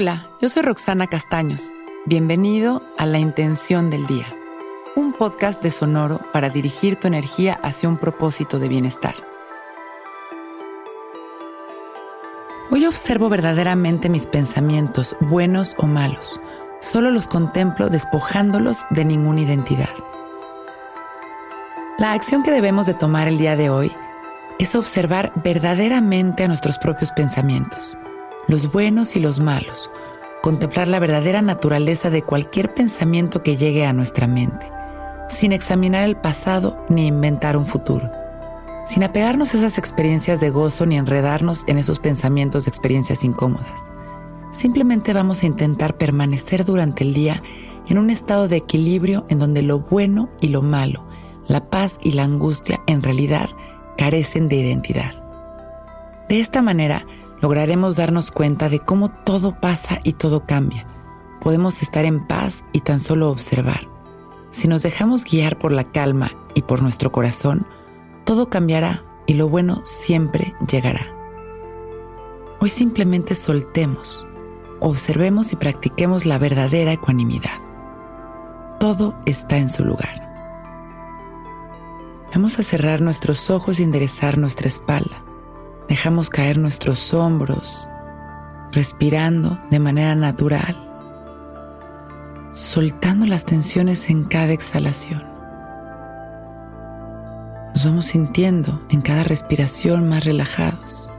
Hola, yo soy Roxana Castaños. Bienvenido a La Intención del Día, un podcast de Sonoro para dirigir tu energía hacia un propósito de bienestar. Hoy observo verdaderamente mis pensamientos, buenos o malos. Solo los contemplo despojándolos de ninguna identidad. La acción que debemos de tomar el día de hoy es observar verdaderamente a nuestros propios pensamientos los buenos y los malos, contemplar la verdadera naturaleza de cualquier pensamiento que llegue a nuestra mente, sin examinar el pasado ni inventar un futuro, sin apegarnos a esas experiencias de gozo ni enredarnos en esos pensamientos de experiencias incómodas. Simplemente vamos a intentar permanecer durante el día en un estado de equilibrio en donde lo bueno y lo malo, la paz y la angustia en realidad carecen de identidad. De esta manera, lograremos darnos cuenta de cómo todo pasa y todo cambia. Podemos estar en paz y tan solo observar. Si nos dejamos guiar por la calma y por nuestro corazón, todo cambiará y lo bueno siempre llegará. Hoy simplemente soltemos, observemos y practiquemos la verdadera ecuanimidad. Todo está en su lugar. Vamos a cerrar nuestros ojos y enderezar nuestra espalda. Dejamos caer nuestros hombros, respirando de manera natural, soltando las tensiones en cada exhalación. Nos vamos sintiendo en cada respiración más relajados.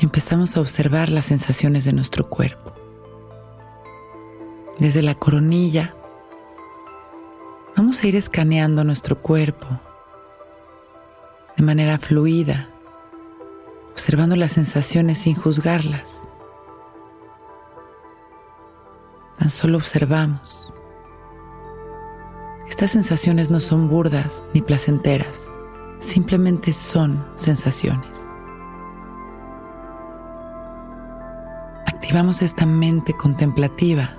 Y empezamos a observar las sensaciones de nuestro cuerpo. Desde la coronilla, vamos a ir escaneando nuestro cuerpo de manera fluida, observando las sensaciones sin juzgarlas. Tan solo observamos. Estas sensaciones no son burdas ni placenteras, simplemente son sensaciones. Activamos esta mente contemplativa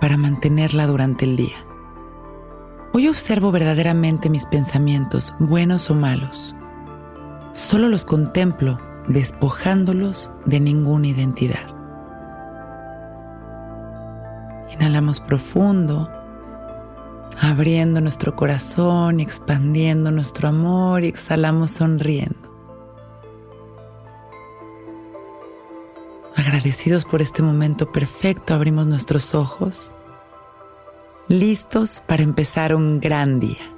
para mantenerla durante el día. Hoy observo verdaderamente mis pensamientos, buenos o malos. Solo los contemplo despojándolos de ninguna identidad. Inhalamos profundo, abriendo nuestro corazón y expandiendo nuestro amor y exhalamos sonriendo. Agradecidos por este momento perfecto, abrimos nuestros ojos listos para empezar un gran día.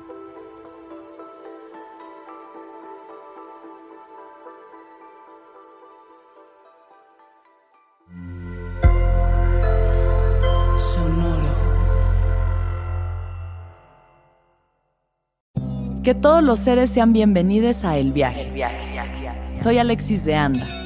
Que todos los seres sean bienvenidos a El Viaje. Soy Alexis de Anda,